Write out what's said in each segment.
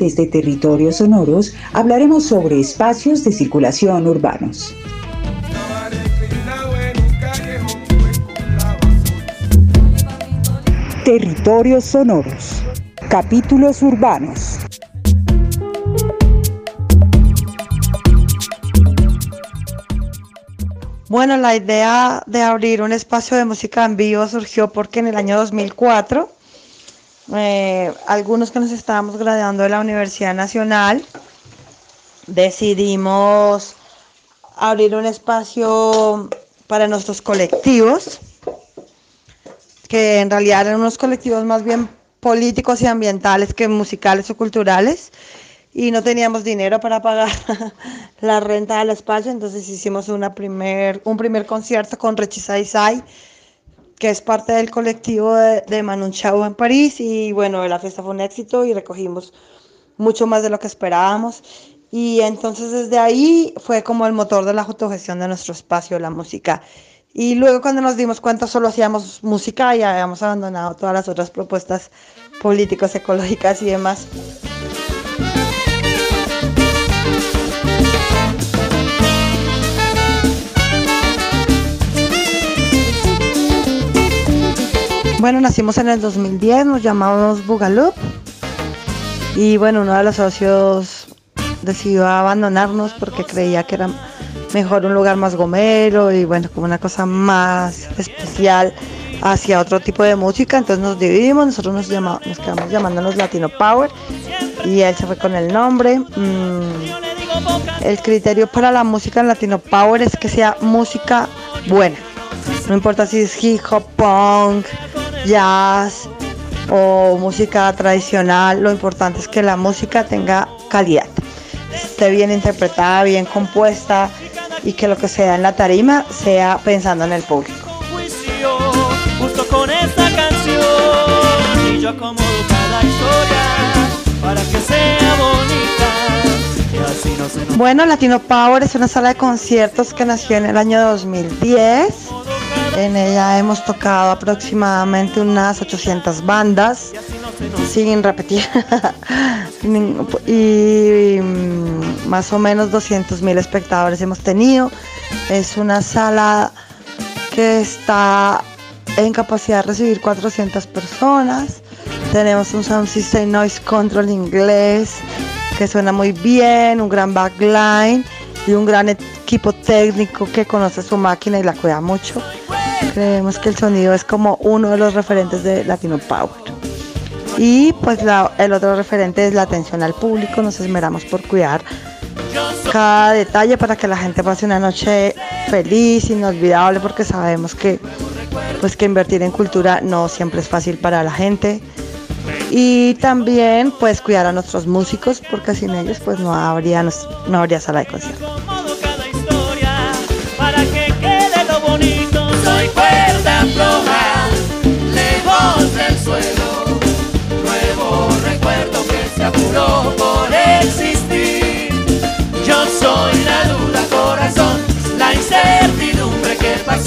desde Territorios Sonoros hablaremos sobre espacios de circulación urbanos. Territorios Sonoros. Capítulos urbanos. Bueno, la idea de abrir un espacio de música en vivo surgió porque en el año 2004 eh, algunos que nos estábamos graduando de la Universidad Nacional decidimos abrir un espacio para nuestros colectivos, que en realidad eran unos colectivos más bien políticos y ambientales que musicales o culturales y no teníamos dinero para pagar la renta del espacio, entonces hicimos una primer, un primer concierto con Rechisai Sai, que es parte del colectivo de, de Manu Chao en París, y bueno, la fiesta fue un éxito y recogimos mucho más de lo que esperábamos. Y entonces desde ahí fue como el motor de la autogestión de nuestro espacio, la música. Y luego cuando nos dimos cuenta solo hacíamos música y habíamos abandonado todas las otras propuestas políticas, ecológicas y demás. Bueno, nacimos en el 2010, nos llamamos Bugaloop. Y bueno, uno de los socios decidió abandonarnos porque creía que era mejor un lugar más gomero y bueno, como una cosa más especial hacia otro tipo de música, entonces nos dividimos, nosotros nos, llamamos, nos quedamos llamándonos Latino Power y él se fue con el nombre. Mm, el criterio para la música en Latino Power es que sea música buena, no importa si es hip hop, punk, jazz o música tradicional, lo importante es que la música tenga calidad, esté bien interpretada, bien compuesta y que lo que sea en la tarima sea pensando en el público. Justo con esta canción y yo acomodo cada historia para que sea bonita. Bueno, Latino Power es una sala de conciertos que nació en el año 2010 en ella hemos tocado aproximadamente unas 800 bandas, sin repetir, y mm, más o menos 200 mil espectadores hemos tenido. Es una sala que está en capacidad de recibir 400 personas. Tenemos un sound system noise control inglés que suena muy bien, un gran backline y un gran equipo técnico que conoce su máquina y la cuida mucho. Creemos que el sonido es como uno de los referentes de Latino Power. Y pues el otro referente es la atención al público. Nos esmeramos por cuidar cada detalle para que la gente pase una noche feliz, inolvidable, porque sabemos que pues que invertir en cultura no siempre es fácil para la gente. Y también pues cuidar a nuestros músicos, porque sin ellos pues no habría, no habría sala de concierto.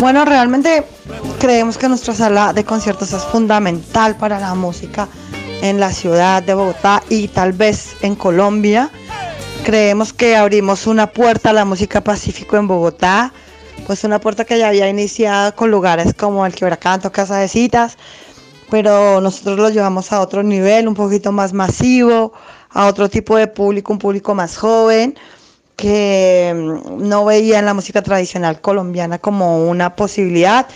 Bueno, realmente creemos que nuestra sala de conciertos es fundamental para la música en la ciudad de Bogotá y tal vez en Colombia. Creemos que abrimos una puerta a la música pacífico en Bogotá, pues una puerta que ya había iniciado con lugares como el Quebracanto, Casa de Citas, pero nosotros lo llevamos a otro nivel, un poquito más masivo, a otro tipo de público, un público más joven, que mm, no veía en la música tradicional colombiana como una posibilidad.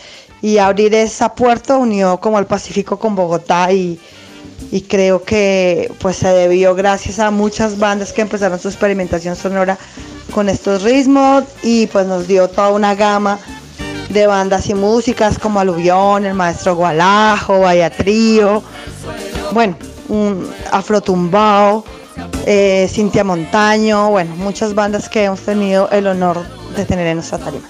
Y abrir esa puerta unió como el Pacífico con Bogotá y, y creo que pues se debió gracias a muchas bandas que empezaron su experimentación sonora con estos ritmos y pues nos dio toda una gama de bandas y músicas como Aluvión, El Maestro Gualajo, Vaya Trío, bueno, un Afrotumbao, eh, Cintia Montaño, bueno, muchas bandas que hemos tenido el honor de tener en nuestra tarima.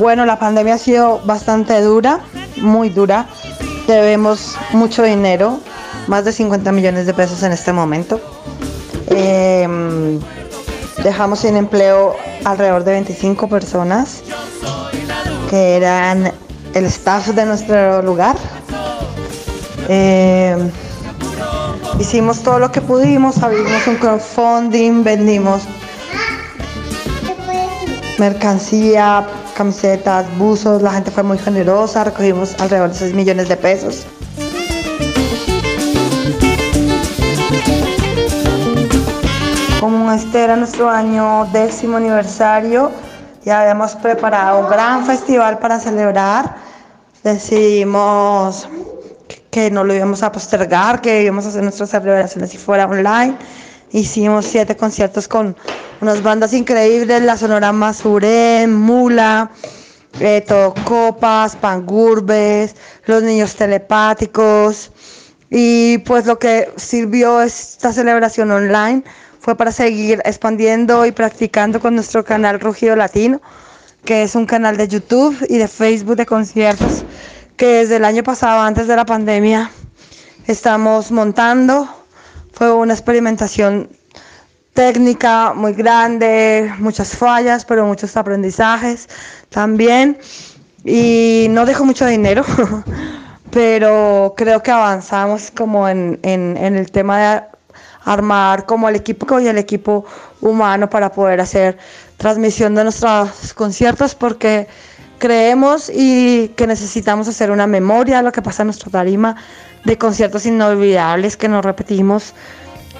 Bueno, la pandemia ha sido bastante dura, muy dura. Debemos mucho dinero, más de 50 millones de pesos en este momento. Em, dejamos sin empleo alrededor de 25 personas que eran el staff de nuestro lugar. Eh, hicimos todo lo que pudimos, abrimos un crowdfunding, vendimos mercancía, camisetas, buzos, la gente fue muy generosa, recogimos alrededor de 6 millones de pesos. Como este era nuestro año décimo aniversario, ya habíamos preparado un gran festival para celebrar. Decidimos que no lo íbamos a postergar, que íbamos a hacer nuestras celebraciones si fuera online. Hicimos siete conciertos con unas bandas increíbles, la Sonora Masuré, Mula, eh, Copas, Pangurbes, Los Niños Telepáticos. Y pues lo que sirvió esta celebración online fue para seguir expandiendo y practicando con nuestro canal Rugido Latino, que es un canal de YouTube y de Facebook de conciertos que desde el año pasado, antes de la pandemia, estamos montando. Fue una experimentación técnica muy grande, muchas fallas, pero muchos aprendizajes también. Y no dejo mucho dinero, pero creo que avanzamos como en, en, en el tema de armar como el equipo y el equipo humano para poder hacer transmisión de nuestros conciertos porque creemos y que necesitamos hacer una memoria de lo que pasa en nuestra tarima de conciertos inolvidables que nos repetimos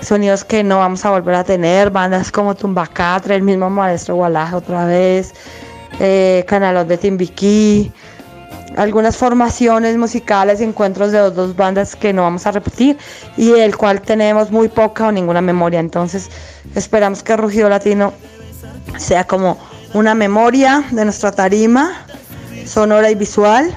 sonidos que no vamos a volver a tener, bandas como Tumbacatre, el mismo Maestro Gualaje otra vez, eh, Canalos de Timbiquí, algunas formaciones musicales, encuentros de dos bandas que no vamos a repetir y el cual tenemos muy poca o ninguna memoria. Entonces esperamos que Rugido Latino sea como una memoria de nuestra tarima sonora y visual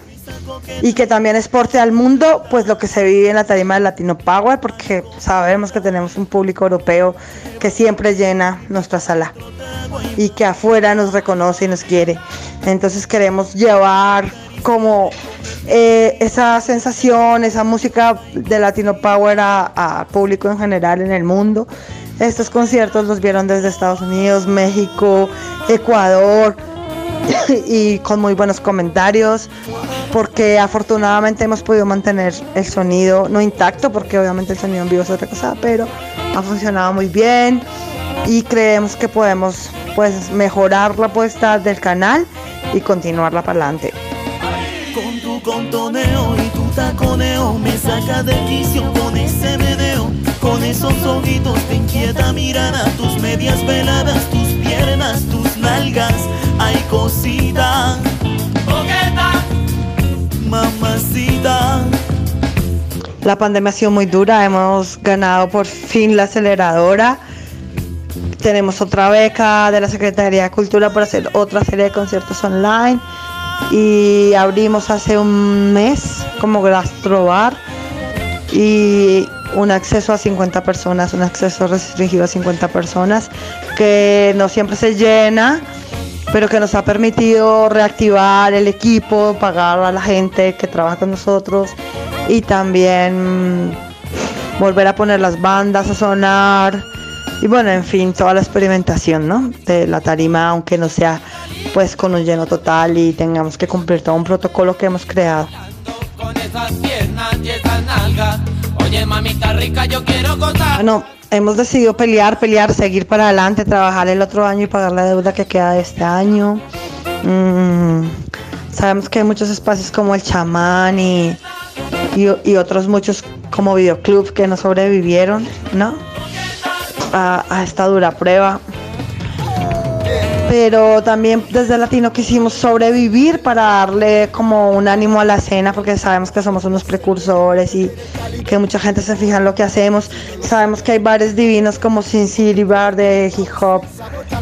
y que también exporte al mundo pues lo que se vive en la tarima de Latino Power porque sabemos que tenemos un público europeo que siempre llena nuestra sala y que afuera nos reconoce y nos quiere. Entonces queremos llevar como eh, esa sensación, esa música de Latino Power a, público en general en el mundo. Estos conciertos los vieron desde Estados Unidos, México, Ecuador y con muy buenos comentarios porque afortunadamente hemos podido mantener el sonido no intacto porque obviamente el sonido en vivo es otra cosa pero ha funcionado muy bien y creemos que podemos pues mejorar la puesta del canal y continuarla para adelante contoneo y tu taconeo me saca de quicio con ese meneo. Con esos ojitos te inquieta mirada, tus medias veladas, piernas, tus nalgas. Hay cosita, mamacita. La pandemia ha sido muy dura, hemos ganado por fin la aceleradora. Tenemos otra beca de la Secretaría de Cultura para hacer otra serie de conciertos online y abrimos hace un mes como gastrobar y un acceso a 50 personas, un acceso restringido a 50 personas que no siempre se llena, pero que nos ha permitido reactivar el equipo, pagar a la gente que trabaja con nosotros y también volver a poner las bandas a sonar y bueno, en fin, toda la experimentación, ¿no? De la tarima, aunque no sea pues con un lleno total y tengamos que cumplir todo un protocolo que hemos creado. Bueno, hemos decidido pelear, pelear, seguir para adelante, trabajar el otro año y pagar la deuda que queda de este año. Mm, sabemos que hay muchos espacios como el chamán y, y, otros muchos como videoclub que no sobrevivieron, ¿no? a esta dura prueba pero también desde Latino quisimos sobrevivir para darle como un ánimo a la escena porque sabemos que somos unos precursores y que mucha gente se fija en lo que hacemos. Sabemos que hay bares divinos como Sin City Bar de hip hop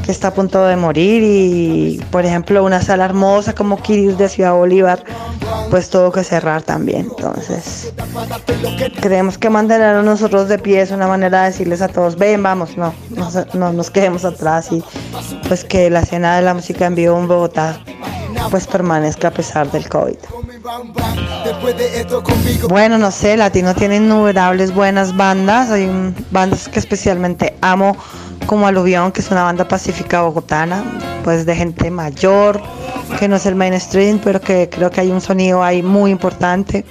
que está a punto de morir y por ejemplo una sala hermosa como Kiris de Ciudad Bolívar pues tuvo que cerrar también. Entonces creemos que mantener nosotros de pie es una manera de decirles a todos, ven, vamos, no, no, nos quedemos atrás y pues que la escena de la música en vivo en Bogotá pues permanezca a pesar del COVID. Bueno, no sé, Latino tiene innumerables buenas bandas, hay bandas que especialmente amo como Aluvión, que es una banda pacífica bogotana, pues de gente mayor, que no es el mainstream, pero que creo que hay un sonido ahí muy importante.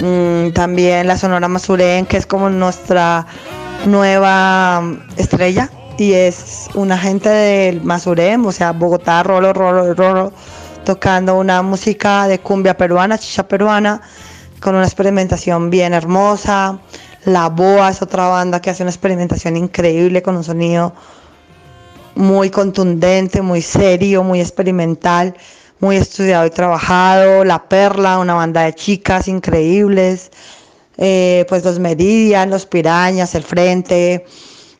Mm, también la Sonora Masurén, que es como nuestra nueva estrella, y es una gente del Masurén, o sea, Bogotá, Rolo, Rolo, Rolo, tocando una música de cumbia peruana, chicha peruana, con una experimentación bien hermosa. La Boa es otra banda que hace una experimentación increíble con un sonido muy contundente, muy serio, muy experimental, muy estudiado y trabajado. La Perla, una banda de chicas increíbles. Eh, pues los Meridian, los Pirañas, el Frente.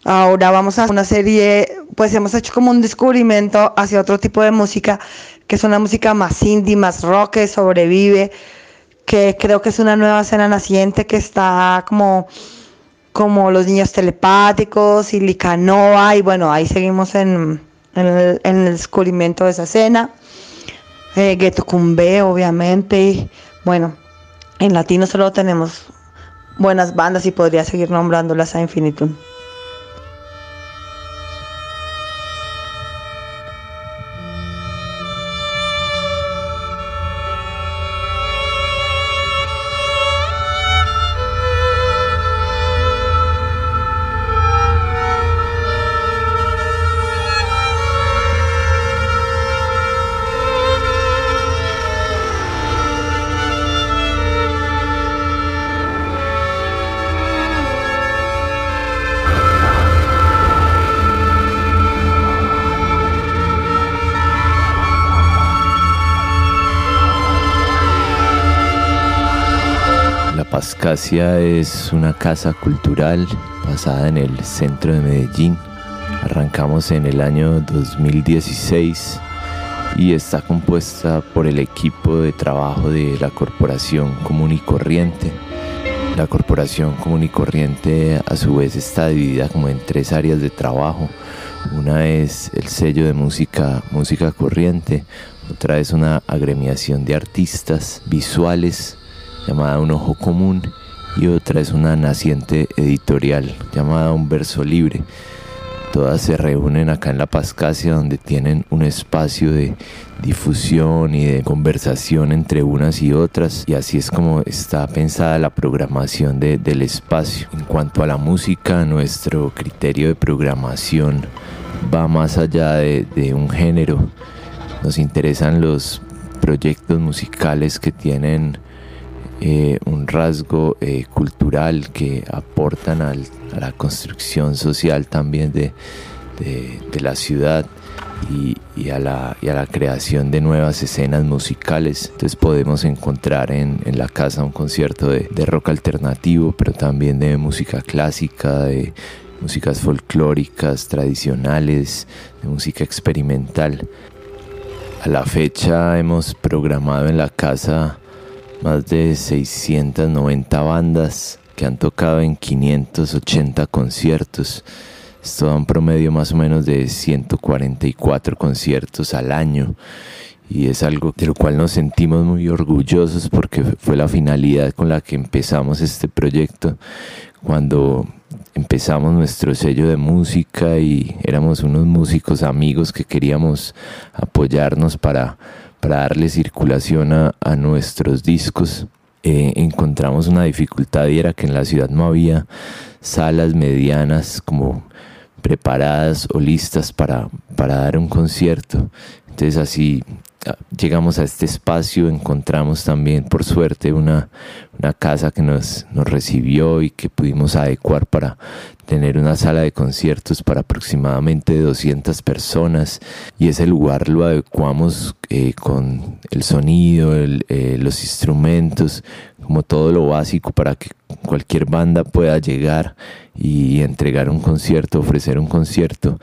Ahora vamos a una serie, pues hemos hecho como un descubrimiento hacia otro tipo de música, que es una música más indie, más rock, que sobrevive, que creo que es una nueva escena naciente que está como, como los niños telepáticos y Licanoa, y bueno, ahí seguimos en, el, descubrimiento de esa escena. Eh, Ghetto Cumbe, obviamente, y bueno, en latino solo tenemos buenas bandas y podría seguir nombrándolas a infinitum. Pascasia es una casa cultural basada en el centro de Medellín. Arrancamos en el año 2016 y está compuesta por el equipo de trabajo de la Corporación Común y Corriente. La Corporación Común y Corriente a su vez está dividida como en tres áreas de trabajo. Una es el sello de música, música corriente, otra es una agremiación de artistas visuales llamada Un Ojo Común y otra es una naciente editorial llamada Un Verso Libre. Todas se reúnen acá en La Pascasia donde tienen un espacio de difusión y de conversación entre unas y otras y así es como está pensada la programación del espacio. En cuanto a la música, nuestro criterio de programación va más allá de, de un género. Nos interesan los proyectos musicales que tienen eh, un rasgo eh, cultural que aportan a la construcción social también de, la ciudad y, a la, creación de nuevas escenas musicales. Entonces podemos encontrar en, la casa un concierto de, rock alternativo, pero también de música clásica, de músicas folclóricas, tradicionales, de música experimental. A la fecha hemos programado en la casa más de 690 bandas que han tocado en 580 conciertos. Esto da un promedio más o menos de 144 conciertos al año y es algo de lo cual nos sentimos muy orgullosos porque fue la finalidad con la que empezamos este proyecto cuando empezamos nuestro sello de música y éramos unos músicos amigos que queríamos apoyarnos para para darle circulación a, nuestros discos. Eh, encontramos una dificultad y era que en la ciudad no había salas medianas como preparadas o listas para, para dar un concierto. Entonces así ah, llegamos a este espacio, encontramos también por suerte una, una casa que nos, nos recibió y que pudimos adecuar para tener una sala de conciertos para aproximadamente 200 personas. Y ese lugar lo adecuamos eh, con el sonido, eh, los instrumentos, como todo lo básico para que cualquier banda pueda llegar y entregar un concierto, ofrecer un concierto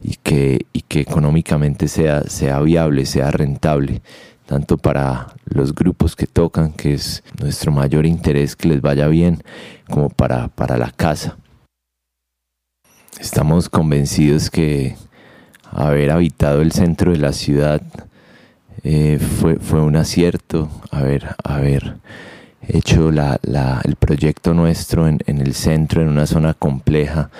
y que, y que económicamente sea, sea viable, sea rentable tanto para los grupos que tocan, que es nuestro mayor interés que les vaya bien, como para, para la casa. Estamos convencidos que haber habitado el centro de la ciudad eh, fue, fue un acierto, haber, haber hecho la, el proyecto nuestro en, el centro, en una zona compleja,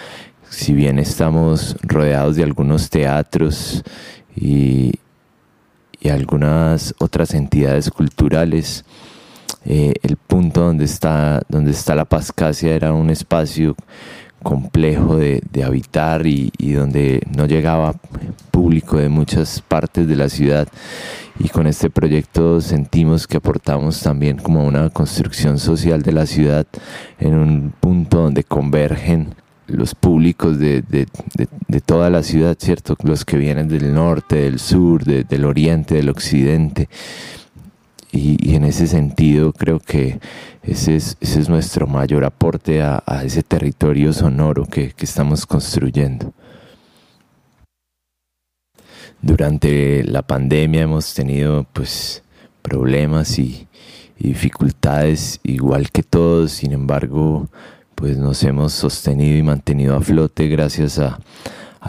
si bien estamos rodeados de algunos teatros y, y algunas otras entidades culturales, eh, el punto donde está, donde está la Pascasia era un espacio complejo de, habitar y, donde no llegaba público de muchas partes de la ciudad y con este proyecto sentimos que aportamos también como una construcción social de la ciudad en un punto donde convergen los públicos de, toda la ciudad, ¿cierto? Los que vienen del norte, del sur, del oriente, del occidente. Y, en ese sentido creo que ese es, ese es nuestro mayor aporte a, ese territorio sonoro que, estamos construyendo. Durante la pandemia hemos tenido pues problemas y, y dificultades igual que todos, sin embargo pues nos hemos sostenido y mantenido a flote gracias a,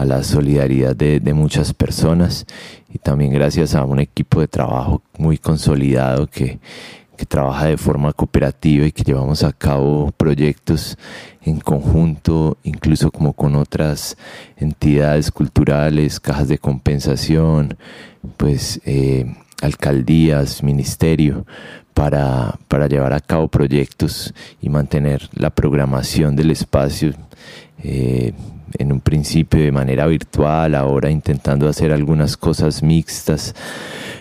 la solidaridad de, muchas personas y también gracias a un equipo de trabajo muy consolidado que, trabaja de forma cooperativa y que llevamos a cabo proyectos en conjunto, incluso como con otras entidades culturales, cajas de compensación, pues eh, alcaldías, ministerio, para, llevar a cabo proyectos y mantener la programación del espacio eh, en un principio de manera virtual, ahora intentando hacer algunas cosas mixtas,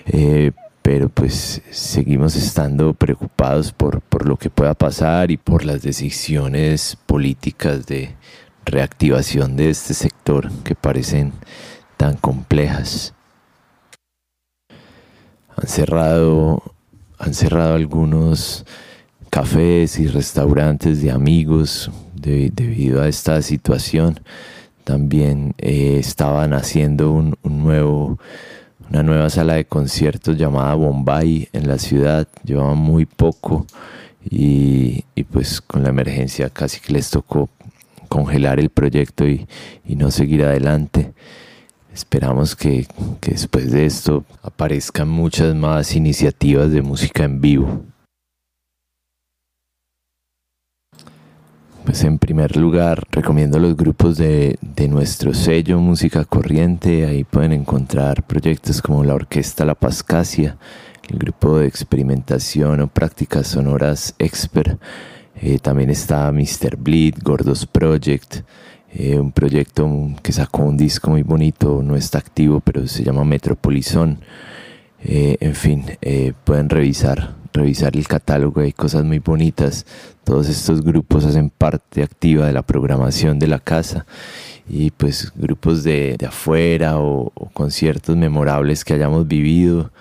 eh, pero pues seguimos estando preocupados por, por lo que pueda pasar y por las decisiones políticas de reactivación de este sector que parecen tan complejas. Han cerrado han cerrado algunos cafés y restaurantes de amigos debido a esta situación. También eh, estaban haciendo un, nuevo, una nueva sala de conciertos llamada Bombay en la ciudad. Llevaban muy poco y, pues con la emergencia casi que les tocó congelar el proyecto y no seguir adelante. Esperamos que, después de esto aparezcan muchas más iniciativas de música en vivo. Pues en primer lugar recomiendo los grupos de, nuestro sello Música Corriente, ahí pueden encontrar proyectos como la Orquesta La Pascasia, el grupo de experimentación o prácticas sonoras Expert, eh, también está Mr. Bleed, Gordos Project, eh, un proyecto que sacó un disco muy bonito, no está activo, pero se llama Metropolizón. Eh, en fin, eh, pueden revisar, revisar el catálogo, hay cosas muy bonitas. Todos estos grupos hacen parte activa de la programación de la casa y pues grupos de, afuera o, conciertos memorables que hayamos vivido.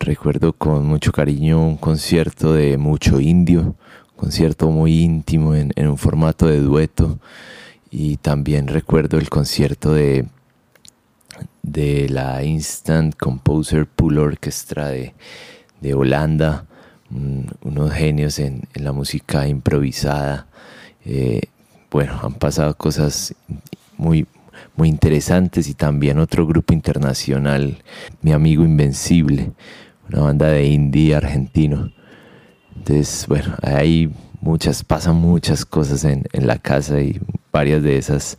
Recuerdo con mucho cariño un concierto de Mucho Indio, concierto muy íntimo en un formato de dueto. Y también recuerdo el concierto de, de la Instant Composer Pool Orchestra de, Holanda, unos genios en, la música improvisada. Eh, bueno, han pasado cosas muy, muy interesantes y también otro grupo internacional, mi amigo Invencible, una banda de indie argentino. Entonces, bueno, hay muchas, pasan muchas cosas en, en la casa y varias de esas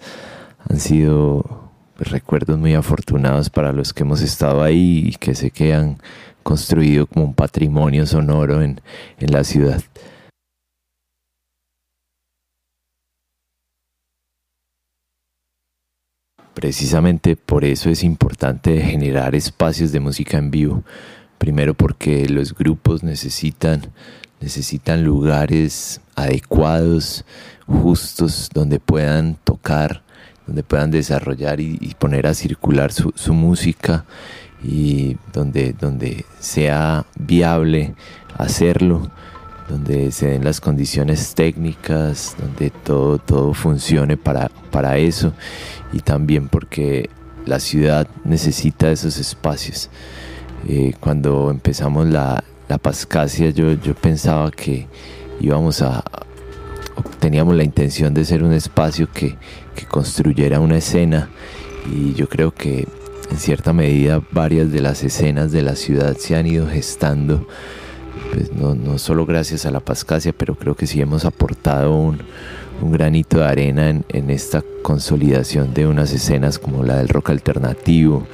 han sido recuerdos muy afortunados para los que hemos estado ahí y que sé que han construido como un patrimonio sonoro en, en la ciudad. Precisamente por eso es importante generar espacios de música en vivo. Primero porque los grupos necesitan necesitan lugares adecuados, justos, donde puedan tocar, donde puedan desarrollar y, poner a circular su, música y donde, donde sea viable hacerlo, donde se den las condiciones técnicas, donde todo, todo funcione para, para eso y también porque la ciudad necesita esos espacios. Eh, cuando empezamos la, la Pascasia yo, yo pensaba que íbamos a, teníamos la intención de ser un espacio que, que, construyera una escena y yo creo que en cierta medida varias de las escenas de la ciudad se han ido gestando pues no, no solo gracias a la Pascasia, pero creo que sí hemos aportado un, un granito de arena en, esta consolidación de unas escenas como la del rock alternativo,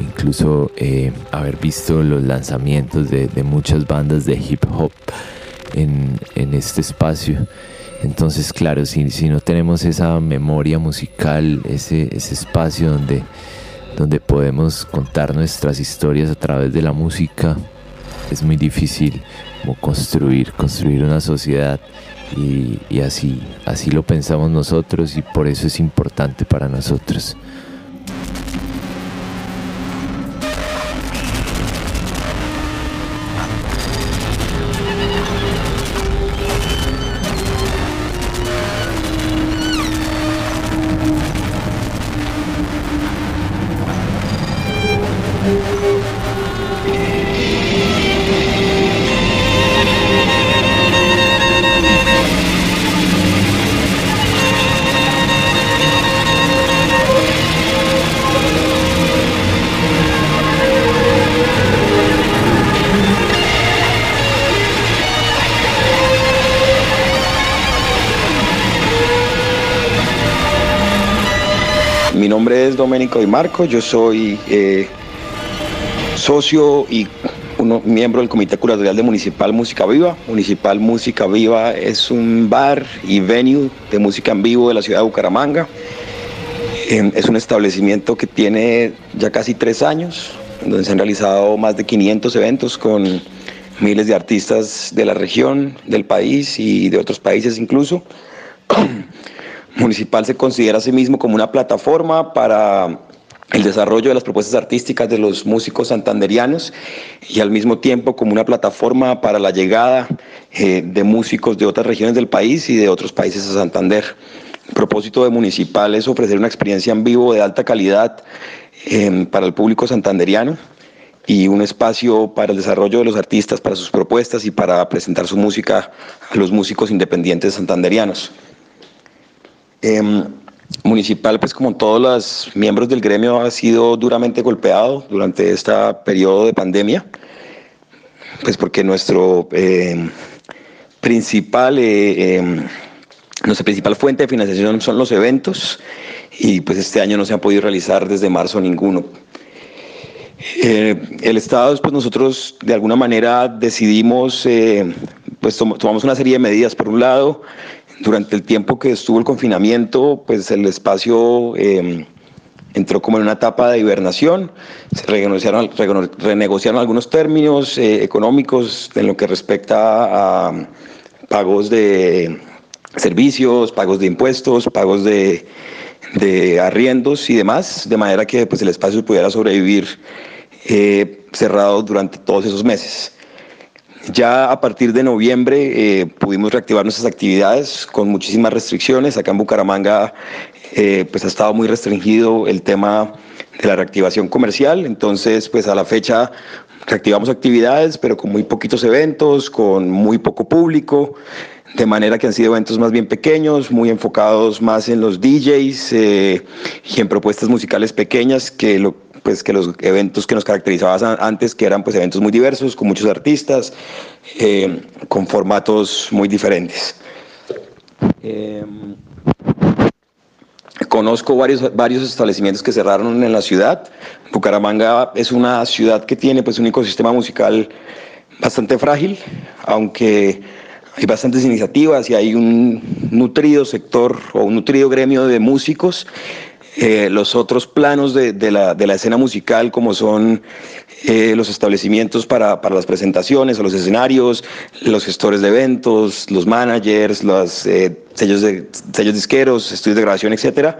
incluso eh, haber visto los lanzamientos de, muchas bandas de hip hop en, este espacio. Entonces, claro, si, no tenemos esa memoria musical, ese, espacio donde, donde podemos contar nuestras historias a través de la música, es muy difícil construir, construir una sociedad y, y, así, así lo pensamos nosotros y por eso es importante para nosotros. Nombre es Domenico Di Marco, yo soy eh, socio y uno, miembro del Comité Curatorial de Municipal Música Viva. Municipal Música Viva es un bar y venue de música en vivo de la ciudad de Bucaramanga. Es un establecimiento que tiene ya casi tres años, donde se han realizado más de 500 eventos con miles de artistas de la región, del país y de otros países incluso. Municipal se considera a sí mismo como una plataforma para el desarrollo de las propuestas artísticas de los músicos santanderianos y al mismo tiempo como una plataforma para la llegada eh, de músicos de otras regiones del país y de otros países a Santander. El propósito de Municipal es ofrecer una experiencia en vivo de alta calidad eh, para el público santanderiano y un espacio para el desarrollo de los artistas, para sus propuestas y para presentar su música a los músicos independientes santanderianos. Eh, municipal, pues como todos los miembros del gremio, ha sido duramente golpeado durante este periodo de pandemia, pues porque nuestro eh, principal, eh, eh, nuestra principal fuente de financiación son los eventos y pues este año no se han podido realizar desde marzo ninguno. el Estado, pues nosotros de alguna manera decidimos, pues tomamos una serie de medidas. Por un lado, durante el tiempo que estuvo el confinamiento, pues el espacio eh, entró como en una etapa de hibernación, se renegociaron, renegociaron algunos términos eh, económicos en lo que respecta a pagos de servicios, pagos de impuestos, pagos de, de arriendos y demás, de manera que pues, el espacio pudiera sobrevivir eh, cerrado durante todos esos meses. Ya a partir de noviembre eh, pudimos reactivar nuestras actividades con muchísimas restricciones. Acá en Bucaramanga eh, pues ha estado muy restringido el tema de la reactivación comercial. Entonces, pues a la fecha reactivamos actividades, pero con muy poquitos eventos, con muy poco público, de manera que han sido eventos más bien pequeños, muy enfocados más en los DJs eh, y en propuestas musicales pequeñas que lo pues que los eventos que nos caracterizaban antes, que eran pues eventos muy diversos, con muchos artistas, eh, con formatos muy diferentes. Eh, conozco varios, varios establecimientos que cerraron en la ciudad. Bucaramanga es una ciudad que tiene pues un ecosistema musical bastante frágil, aunque hay bastantes iniciativas y hay un nutrido sector o un nutrido gremio de músicos eh, los otros planos de, de, la, de, la, escena musical, como son eh, los establecimientos para, para, las presentaciones los escenarios, los gestores de eventos, los managers, los eh, sellos, de, sellos disqueros, estudios de grabación, etcétera,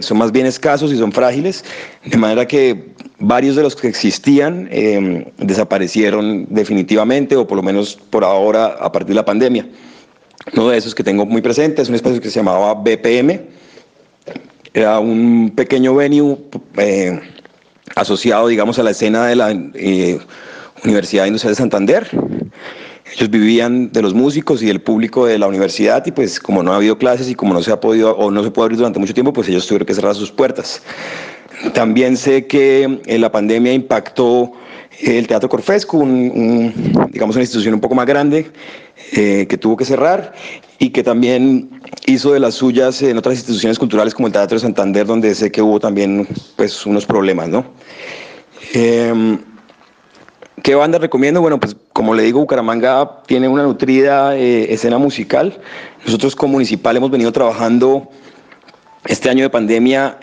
son más bien escasos y son frágiles, de manera que varios de los que existían eh, desaparecieron definitivamente, o por lo menos por ahora a partir de la pandemia. Uno de esos que tengo muy presente es un espacio que se llamaba BPM, era un pequeño venue eh, asociado, digamos, a la escena de la eh, Universidad Industrial de Santander. Ellos vivían de los músicos y del público de la universidad y pues como no ha habido clases y como no se ha podido o no se puede abrir durante mucho tiempo, pues ellos tuvieron que cerrar sus puertas. También sé que eh, la pandemia impactó el Teatro Corfesco, digamos una institución un poco más grande eh, que tuvo que cerrar y que también hizo de las suyas en otras instituciones culturales como el Teatro de Santander, donde sé que hubo también pues, unos problemas. ¿no? Em, ¿Qué banda recomiendo? Bueno, pues como le digo, Bucaramanga tiene una nutrida eh, escena musical. Nosotros como municipal hemos venido trabajando este año de pandemia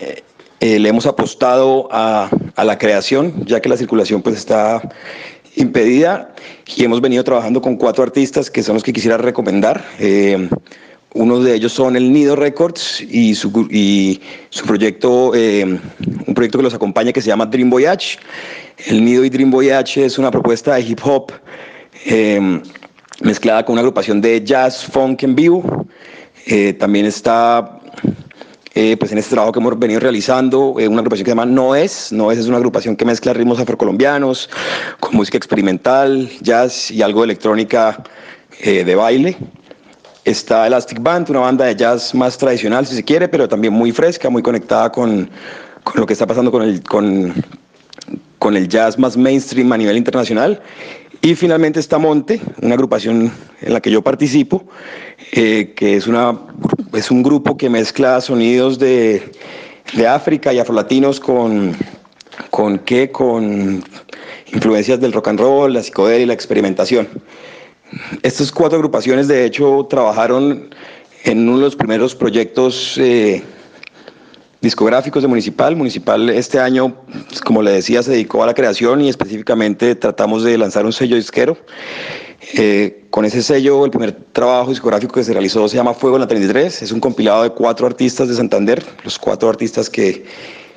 eh, eh, le hemos apostado a, la creación, ya que la circulación pues está impedida y hemos venido trabajando con cuatro artistas que son los que quisiera recomendar. Eh, uno de ellos son el Nido Records y su, y su proyecto, eh, un proyecto que los acompaña que se llama Dream Voyage. El Nido y Dream Voyage es una propuesta de hip hop mezclada con una agrupación de jazz, funk en vivo. también está eh, pues en este trabajo que hemos venido realizando, eh, una agrupación que se llama No Es. No Es es una agrupación que mezcla ritmos afrocolombianos con música experimental, jazz y algo electrónica eh, de baile. Está Elastic Band, una banda de jazz más tradicional, si se quiere, pero también muy fresca, muy conectada con, con lo que está pasando con el, con, con el jazz más mainstream a nivel internacional. Y finalmente está Monte, una agrupación en la que yo participo, eh, que es, una, es un grupo que mezcla sonidos de, de África y afrolatinos con, con, ¿qué? con influencias del rock and roll, la psicodelia y la experimentación. Estas cuatro agrupaciones, de hecho, trabajaron en uno de los primeros proyectos eh, discográficos de Municipal. Municipal este año, pues, como le decía, se dedicó a la creación y específicamente tratamos de lanzar un sello disquero. Eh, con ese sello, el primer trabajo discográfico que se realizó se llama Fuego en la 33. Es un compilado de cuatro artistas de Santander, los cuatro artistas que,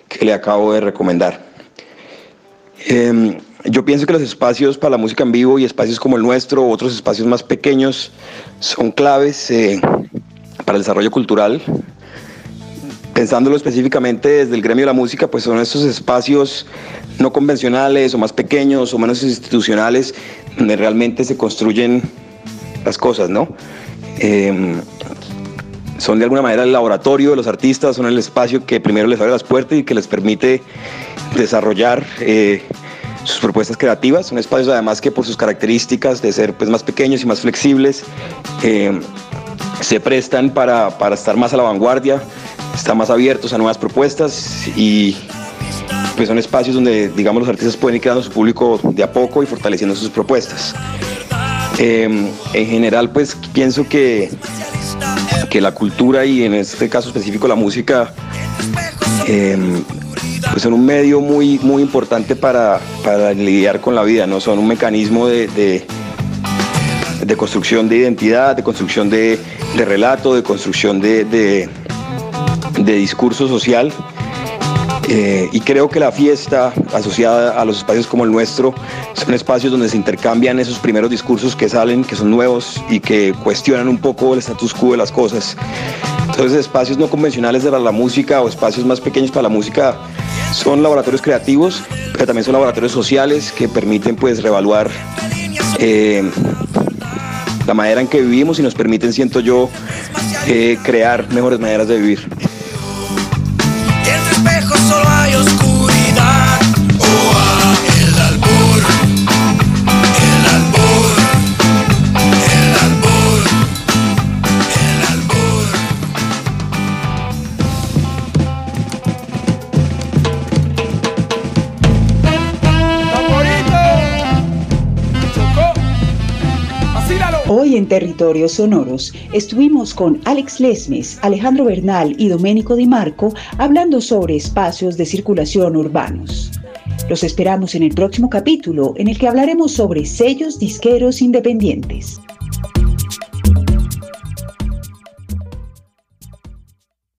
que le acabo de recomendar. Em, yo pienso que los espacios para la música en vivo y espacios como el nuestro, otros espacios más pequeños, son claves eh, para el desarrollo cultural pensándolo específicamente desde el gremio de la música, pues son estos espacios no convencionales o más pequeños o menos institucionales donde realmente se construyen las cosas, ¿no? Em, son de alguna manera el laboratorio de los artistas, son el espacio que primero les abre las puertas y que les permite desarrollar eh, sus propuestas creativas. Son espacios además que por sus características de ser pues, más pequeños y más flexibles, em, se prestan para, para estar más a la vanguardia, están más abiertos a nuevas propuestas y pues son espacios donde digamos los artistas pueden ir creando su público de a poco y fortaleciendo sus propuestas. Em, en general pues pienso que, que la cultura y en este caso específico la música em, pues son un medio muy, muy importante para, para, lidiar con la vida, ¿no? Son un mecanismo de, de, construcción de identidad, de construcción de, de relato, de construcción de, de discurso social. Eh, y creo que la fiesta asociada a los espacios como el nuestro son espacios donde se intercambian esos primeros discursos que salen, que son nuevos y que cuestionan un poco el status quo de las cosas. Entonces espacios no convencionales para la música o espacios más pequeños para la música son laboratorios creativos, pero también son laboratorios sociales que permiten pues reevaluar eh, la manera en que vivimos y nos permiten, siento yo, eh, crear mejores maneras de vivir. Territorios Sonoros estuvimos con Alex Lesmes, Alejandro Bernal y Domenico Di Marco hablando sobre espacios de circulación urbanos. Los esperamos en el próximo capítulo en el que hablaremos sobre sellos disqueros independientes.